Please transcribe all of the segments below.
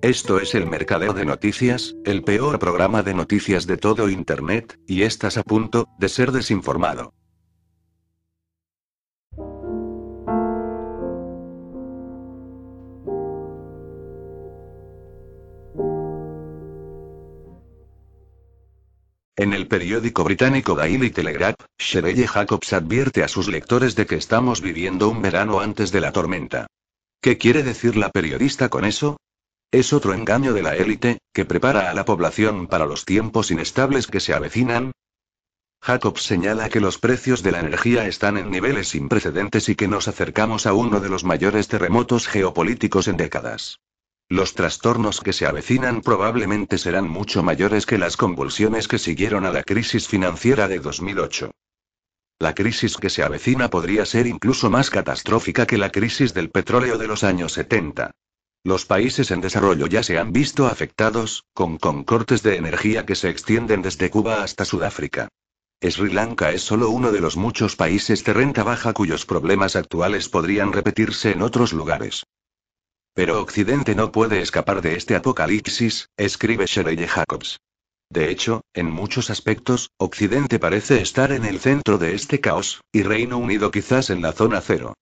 Esto es el Mercadeo de Noticias, el peor programa de noticias de todo Internet, y estás a punto de ser desinformado. En el periódico británico Daily Telegraph, Shirley Jacobs advierte a sus lectores de que estamos viviendo un verano antes de la tormenta. ¿Qué quiere decir la periodista con eso? Es otro engaño de la élite, que prepara a la población para los tiempos inestables que se avecinan. Jacobs señala que los precios de la energía están en niveles sin precedentes y que nos acercamos a uno de los mayores terremotos geopolíticos en décadas. Los trastornos que se avecinan probablemente serán mucho mayores que las convulsiones que siguieron a la crisis financiera de 2008. La crisis que se avecina podría ser incluso más catastrófica que la crisis del petróleo de los años 70. Los países en desarrollo ya se han visto afectados, con, cortes de energía que se extienden desde Cuba hasta Sudáfrica. Sri Lanka es solo uno de los muchos países de renta baja cuyos problemas actuales podrían repetirse en otros lugares. Pero Occidente no puede escapar de este apocalipsis, escribe Shirley Jacobs. De hecho, en muchos aspectos, Occidente parece estar en el centro de este caos, y Reino Unido quizás en la zona cero.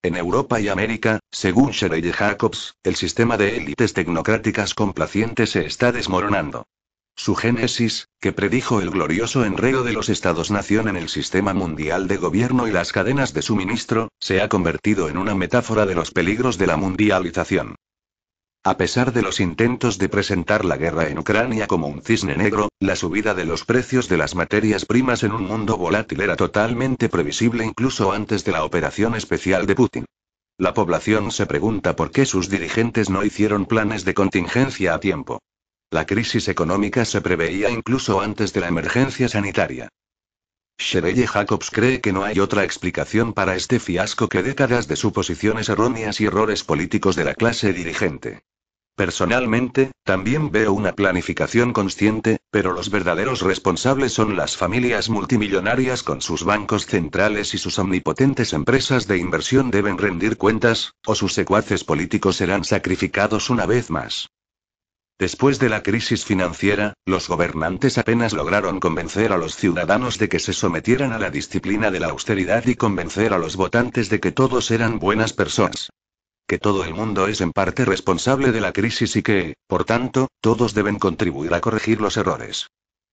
En Europa y América, según Shirley Jacobs, el sistema de élites tecnocráticas complacientes se está desmoronando. Su génesis, que predijo el glorioso enredo de los Estados-nación en el sistema mundial de gobierno y las cadenas de suministro, se ha convertido en una metáfora de los peligros de la mundialización. A pesar de los intentos de presentar la guerra en Ucrania como un cisne negro, la subida de los precios de las materias primas en un mundo volátil era totalmente previsible incluso antes de la operación especial de Putin. La población se pregunta por qué sus dirigentes no hicieron planes de contingencia a tiempo. La crisis económica se preveía incluso antes de la emergencia sanitaria. Shirley Jacobs cree que no hay otra explicación para este fiasco que décadas de suposiciones erróneas y errores políticos de la clase dirigente. Personalmente, también veo una planificación consciente, pero los verdaderos responsables son las familias multimillonarias con sus bancos centrales y sus omnipotentes empresas de inversión deben rendir cuentas, o sus secuaces políticos serán sacrificados una vez más. Después de la crisis financiera, los gobernantes apenas lograron convencer a los ciudadanos de que se sometieran a la disciplina de la austeridad y convencer a los votantes de que todos eran buenas personas. Que todo el mundo es en parte responsable de la crisis y que, por tanto, todos deben contribuir a corregir los errores.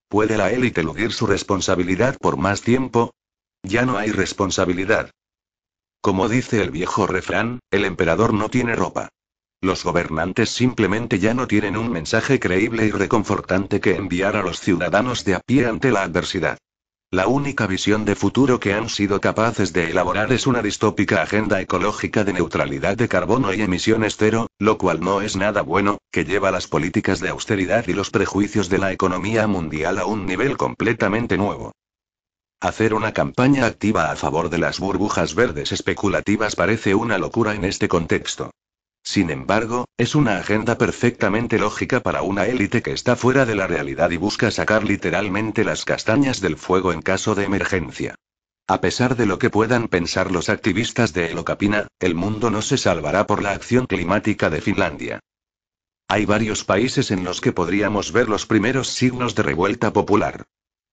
¿Puede la élite eludir su responsabilidad por más tiempo? Ya no hay responsabilidad. Como dice el viejo refrán, el emperador no tiene ropa. Los gobernantes simplemente ya no tienen un mensaje creíble y reconfortante que enviar a los ciudadanos de a pie ante la adversidad. La única visión de futuro que han sido capaces de elaborar es una distópica agenda ecológica de neutralidad de carbono y emisiones cero, lo cual no es nada bueno, que lleva las políticas de austeridad y los prejuicios de la economía mundial a un nivel completamente nuevo. Hacer una campaña activa a favor de las burbujas verdes especulativas parece una locura en este contexto. Sin embargo, es una agenda perfectamente lógica para una élite que está fuera de la realidad y busca sacar literalmente las castañas del fuego en caso de emergencia. A pesar de lo que puedan pensar los activistas de Elocapina, el mundo no se salvará por la acción climática de Finlandia. Hay varios países en los que podríamos ver los primeros signos de revuelta popular.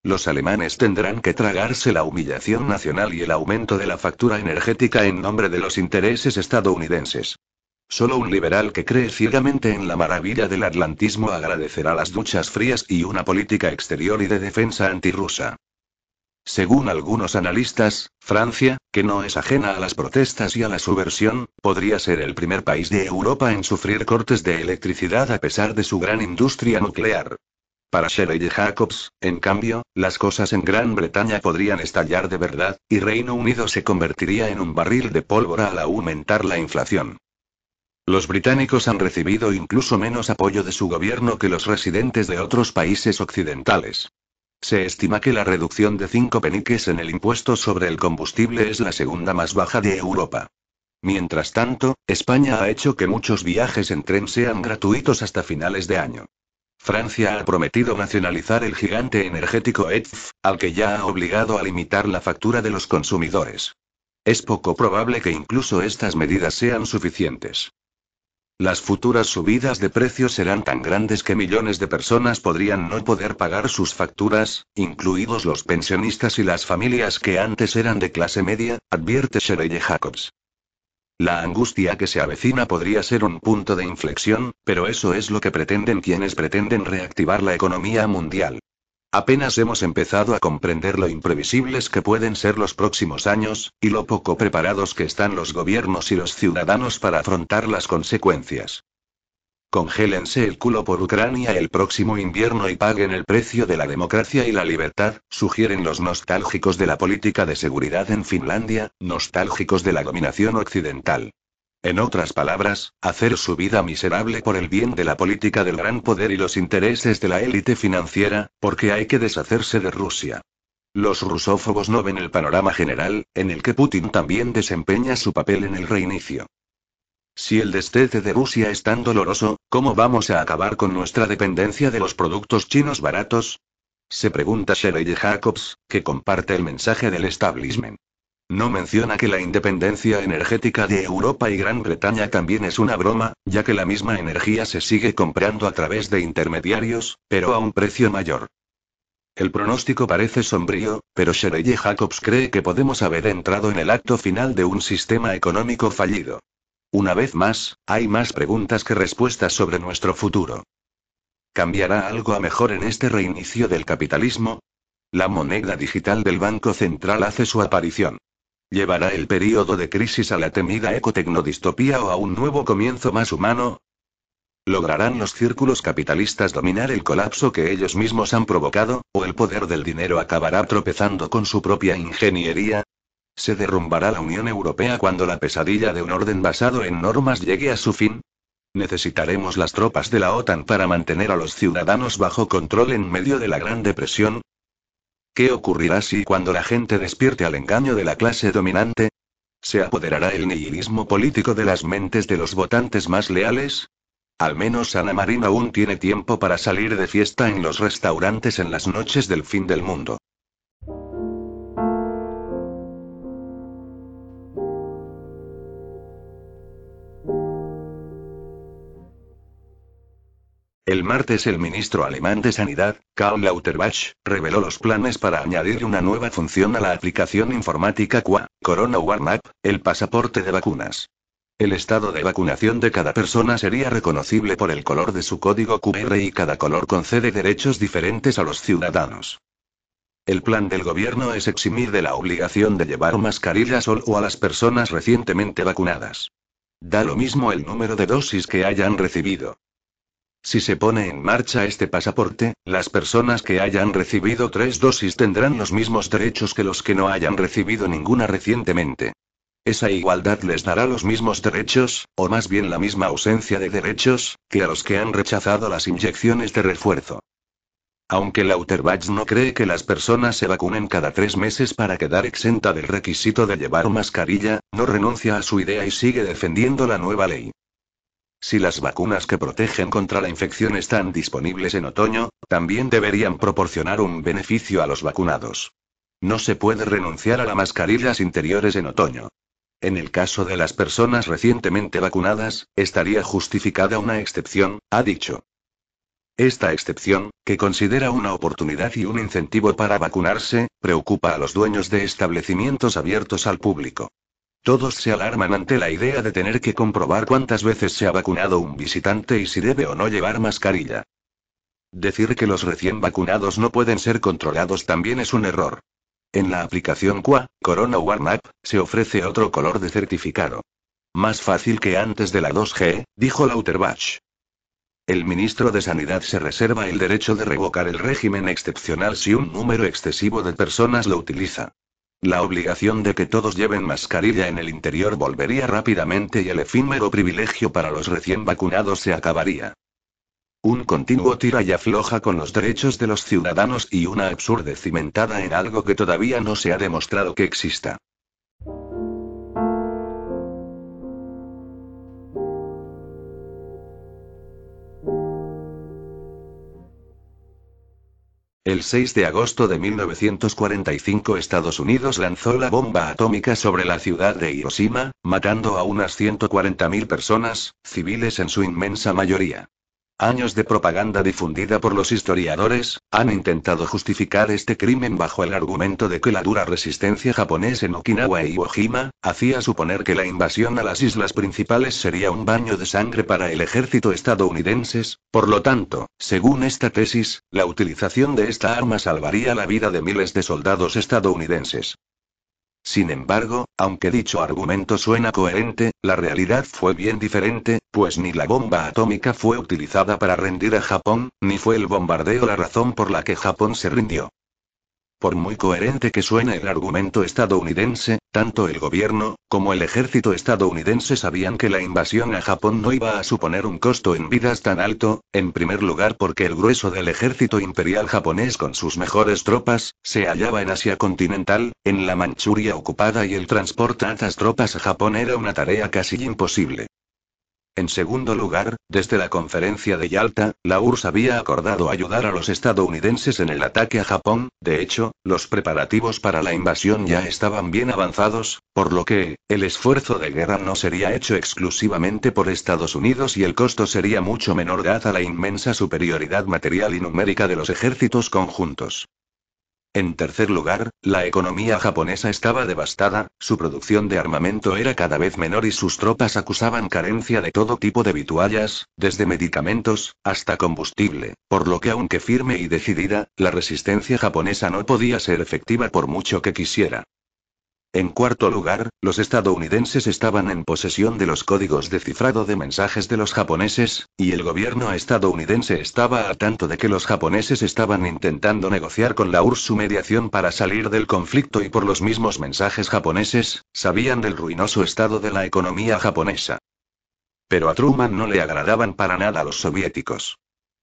Los alemanes tendrán que tragarse la humillación nacional y el aumento de la factura energética en nombre de los intereses estadounidenses. Solo un liberal que cree ciegamente en la maravilla del atlantismo agradecerá las duchas frías y una política exterior y de defensa antirrusa. Según algunos analistas, Francia, que no es ajena a las protestas y a la subversión, podría ser el primer país de Europa en sufrir cortes de electricidad a pesar de su gran industria nuclear. Para Shirley Jacobs, en cambio, las cosas en Gran Bretaña podrían estallar de verdad, y Reino Unido se convertiría en un barril de pólvora al aumentar la inflación. Los británicos han recibido incluso menos apoyo de su gobierno que los residentes de otros países occidentales. Se estima que la reducción de 5 peniques en el impuesto sobre el combustible es la segunda más baja de Europa. Mientras tanto, España ha hecho que muchos viajes en tren sean gratuitos hasta finales de año. Francia ha prometido nacionalizar el gigante energético EDF, al que ya ha obligado a limitar la factura de los consumidores. Es poco probable que incluso estas medidas sean suficientes. Las futuras subidas de precios serán tan grandes que millones de personas podrían no poder pagar sus facturas, incluidos los pensionistas y las familias que antes eran de clase media, advierte Shirley Jacobs. La angustia que se avecina podría ser un punto de inflexión, pero eso es lo que pretenden quienes pretenden reactivar la economía mundial. Apenas hemos empezado a comprender lo imprevisibles que pueden ser los próximos años, y lo poco preparados que están los gobiernos y los ciudadanos para afrontar las consecuencias. Congélense el culo por Ucrania el próximo invierno y paguen el precio de la democracia y la libertad, sugieren los nostálgicos de la política de seguridad en Finlandia, nostálgicos de la dominación occidental. En otras palabras, hacer su vida miserable por el bien de la política del gran poder y los intereses de la élite financiera, porque hay que deshacerse de Rusia. Los rusófobos no ven el panorama general, en el que Putin también desempeña su papel en el reinicio. Si el destete de Rusia es tan doloroso, ¿cómo vamos a acabar con nuestra dependencia de los productos chinos baratos? Se pregunta Shirley Jacobs, que comparte el mensaje del establishment. No menciona que la independencia energética de Europa y Gran Bretaña también es una broma, ya que la misma energía se sigue comprando a través de intermediarios, pero a un precio mayor. El pronóstico parece sombrío, pero Shirley Jacobs cree que podemos haber entrado en el acto final de un sistema económico fallido. Una vez más, hay más preguntas que respuestas sobre nuestro futuro. ¿Cambiará algo a mejor en este reinicio del capitalismo? La moneda digital del Banco Central hace su aparición. ¿Llevará el período de crisis a la temida ecotecnodistopía o a un nuevo comienzo más humano? ¿Lograrán los círculos capitalistas dominar el colapso que ellos mismos han provocado, o el poder del dinero acabará tropezando con su propia ingeniería? ¿Se derrumbará la Unión Europea cuando la pesadilla de un orden basado en normas llegue a su fin? ¿Necesitaremos las tropas de la OTAN para mantener a los ciudadanos bajo control en medio de la Gran Depresión? ¿Qué ocurrirá si cuando la gente despierte al engaño de la clase dominante? ¿Se apoderará el nihilismo político de las mentes de los votantes más leales? Al menos Ana Marina aún tiene tiempo para salir de fiesta en los restaurantes en las noches del fin del mundo. Martes el ministro alemán de Sanidad, Karl Lauterbach, reveló los planes para añadir una nueva función a la aplicación informática QA, Corona Warn el pasaporte de vacunas. El estado de vacunación de cada persona sería reconocible por el color de su código QR y cada color concede derechos diferentes a los ciudadanos. El plan del gobierno es eximir de la obligación de llevar mascarilla solo a las personas recientemente vacunadas. Da lo mismo el número de dosis que hayan recibido. Si se pone en marcha este pasaporte, las personas que hayan recibido tres dosis tendrán los mismos derechos que los que no hayan recibido ninguna recientemente. Esa igualdad les dará los mismos derechos, o más bien la misma ausencia de derechos, que a los que han rechazado las inyecciones de refuerzo. Aunque Lauterbach no cree que las personas se vacunen cada tres meses para quedar exenta del requisito de llevar mascarilla, no renuncia a su idea y sigue defendiendo la nueva ley. Si las vacunas que protegen contra la infección están disponibles en otoño, también deberían proporcionar un beneficio a los vacunados. No se puede renunciar a las mascarillas interiores en otoño. En el caso de las personas recientemente vacunadas, estaría justificada una excepción, ha dicho. Esta excepción, que considera una oportunidad y un incentivo para vacunarse, preocupa a los dueños de establecimientos abiertos al público. Todos se alarman ante la idea de tener que comprobar cuántas veces se ha vacunado un visitante y si debe o no llevar mascarilla. Decir que los recién vacunados no pueden ser controlados también es un error. En la aplicación QA, Corona One se ofrece otro color de certificado. Más fácil que antes de la 2G, dijo Lauterbach. El ministro de Sanidad se reserva el derecho de revocar el régimen excepcional si un número excesivo de personas lo utiliza. La obligación de que todos lleven mascarilla en el interior volvería rápidamente y el efímero privilegio para los recién vacunados se acabaría. Un continuo tira y afloja con los derechos de los ciudadanos y una absurda cimentada en algo que todavía no se ha demostrado que exista. El 6 de agosto de 1945 Estados Unidos lanzó la bomba atómica sobre la ciudad de Hiroshima, matando a unas 140.000 personas, civiles en su inmensa mayoría. Años de propaganda difundida por los historiadores, han intentado justificar este crimen bajo el argumento de que la dura resistencia japonesa en Okinawa e Iwo Jima, hacía suponer que la invasión a las islas principales sería un baño de sangre para el ejército estadounidense, por lo tanto, según esta tesis, la utilización de esta arma salvaría la vida de miles de soldados estadounidenses. Sin embargo, aunque dicho argumento suena coherente, la realidad fue bien diferente, pues ni la bomba atómica fue utilizada para rendir a Japón, ni fue el bombardeo la razón por la que Japón se rindió. Por muy coherente que suene el argumento estadounidense, tanto el gobierno, como el ejército estadounidense sabían que la invasión a Japón no iba a suponer un costo en vidas tan alto, en primer lugar porque el grueso del ejército imperial japonés con sus mejores tropas, se hallaba en Asia continental, en la Manchuria ocupada y el transporte a estas tropas a Japón era una tarea casi imposible. En segundo lugar, desde la conferencia de Yalta, la URSS había acordado ayudar a los estadounidenses en el ataque a Japón, de hecho, los preparativos para la invasión ya estaban bien avanzados, por lo que, el esfuerzo de guerra no sería hecho exclusivamente por Estados Unidos y el costo sería mucho menor dada la inmensa superioridad material y numérica de los ejércitos conjuntos. En tercer lugar, la economía japonesa estaba devastada, su producción de armamento era cada vez menor y sus tropas acusaban carencia de todo tipo de vituallas, desde medicamentos, hasta combustible, por lo que aunque firme y decidida, la resistencia japonesa no podía ser efectiva por mucho que quisiera. En cuarto lugar, los estadounidenses estaban en posesión de los códigos de cifrado de mensajes de los japoneses, y el gobierno estadounidense estaba al tanto de que los japoneses estaban intentando negociar con la URSS su mediación para salir del conflicto y por los mismos mensajes japoneses, sabían del ruinoso estado de la economía japonesa. Pero a Truman no le agradaban para nada los soviéticos.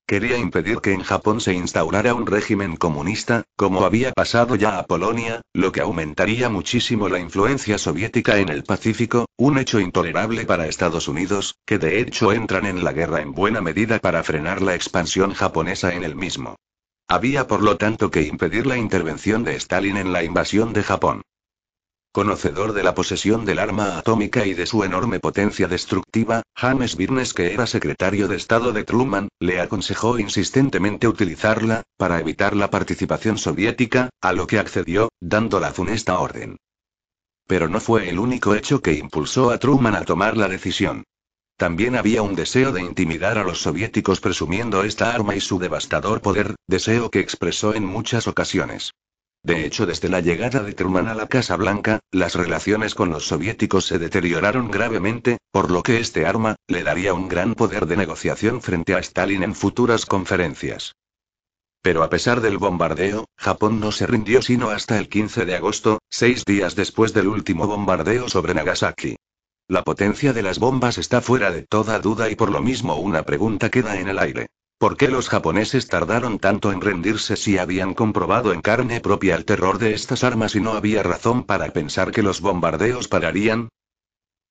Quería impedir que en Japón se instaurara un régimen comunista, como había pasado ya a Polonia, lo que aumentaría muchísimo la influencia soviética en el Pacífico, un hecho intolerable para Estados Unidos, que de hecho entran en la guerra en buena medida para frenar la expansión japonesa en el mismo. Había por lo tanto que impedir la intervención de Stalin en la invasión de Japón. Conocedor de la posesión del arma atómica y de su enorme potencia destructiva, James Birnes, que era secretario de Estado de Truman, le aconsejó insistentemente utilizarla, para evitar la participación soviética, a lo que accedió, dando la funesta orden. Pero no fue el único hecho que impulsó a Truman a tomar la decisión. También había un deseo de intimidar a los soviéticos presumiendo esta arma y su devastador poder, deseo que expresó en muchas ocasiones. De hecho, desde la llegada de Truman a la Casa Blanca, las relaciones con los soviéticos se deterioraron gravemente, por lo que este arma, le daría un gran poder de negociación frente a Stalin en futuras conferencias. Pero a pesar del bombardeo, Japón no se rindió sino hasta el 15 de agosto, seis días después del último bombardeo sobre Nagasaki. La potencia de las bombas está fuera de toda duda y por lo mismo una pregunta queda en el aire. ¿Por qué los japoneses tardaron tanto en rendirse si habían comprobado en carne propia el terror de estas armas y no había razón para pensar que los bombardeos pararían?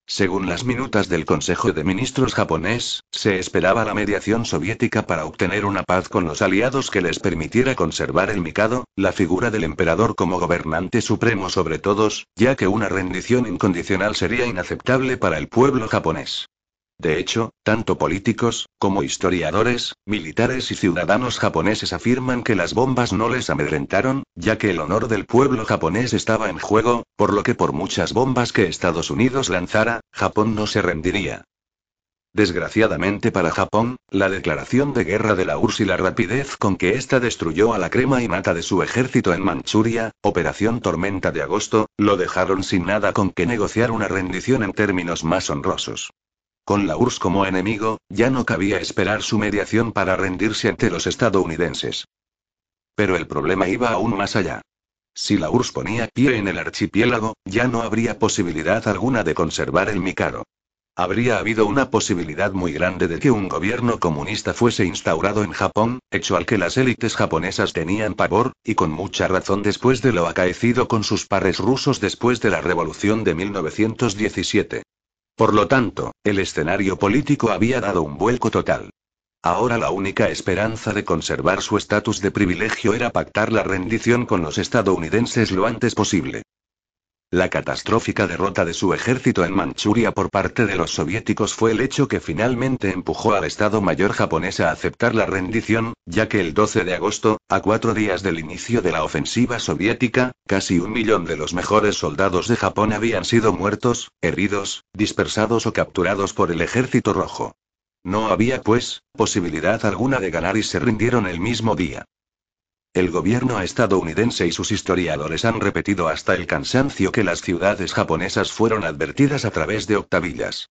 Según las minutas del Consejo de Ministros japonés, se esperaba la mediación soviética para obtener una paz con los aliados que les permitiera conservar el Mikado, la figura del emperador como gobernante supremo sobre todos, ya que una rendición incondicional sería inaceptable para el pueblo japonés. De hecho, tanto políticos, como historiadores, militares y ciudadanos japoneses afirman que las bombas no les amedrentaron, ya que el honor del pueblo japonés estaba en juego, por lo que por muchas bombas que Estados Unidos lanzara, Japón no se rendiría. Desgraciadamente para Japón, la declaración de guerra de la URSS y la rapidez con que ésta destruyó a la crema y mata de su ejército en Manchuria, Operación Tormenta de Agosto, lo dejaron sin nada con que negociar una rendición en términos más honrosos. Con la URSS como enemigo, ya no cabía esperar su mediación para rendirse ante los estadounidenses. Pero el problema iba aún más allá. Si la URSS ponía pie en el archipiélago, ya no habría posibilidad alguna de conservar el Mikado. habría habido una posibilidad muy grande de que un gobierno comunista fuese instaurado en Japón, hecho al que las élites japonesas tenían pavor, y con mucha razón después de lo acaecido con sus pares rusos después de la revolución de 1917. Por lo tanto, el escenario político había dado un vuelco total. Ahora la única esperanza de conservar su estatus de privilegio era pactar la rendición con los estadounidenses lo antes posible. La catastrófica derrota de su ejército en Manchuria por parte de los soviéticos fue el hecho que finalmente empujó al Estado Mayor japonés a aceptar la rendición, ya que el 12 de agosto, a cuatro días del inicio de la ofensiva soviética, casi un millón de los mejores soldados de Japón habían sido muertos, heridos, dispersados o capturados por el ejército rojo. No había, pues, posibilidad alguna de ganar y se rindieron el mismo día. El gobierno estadounidense y sus historiadores han repetido hasta el cansancio que las ciudades japonesas fueron advertidas a través de octavillas.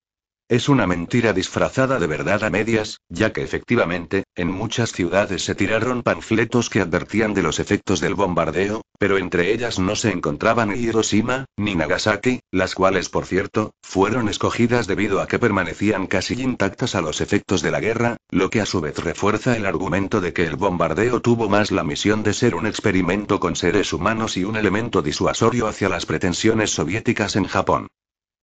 Es una mentira disfrazada de verdad a medias, ya que efectivamente, en muchas ciudades se tiraron panfletos que advertían de los efectos del bombardeo, pero entre ellas no se encontraban Hiroshima, ni Nagasaki, las cuales, por cierto, fueron escogidas debido a que permanecían casi intactas a los efectos de la guerra, lo que a su vez refuerza el argumento de que el bombardeo tuvo más la misión de ser un experimento con seres humanos y un elemento disuasorio hacia las pretensiones soviéticas en Japón.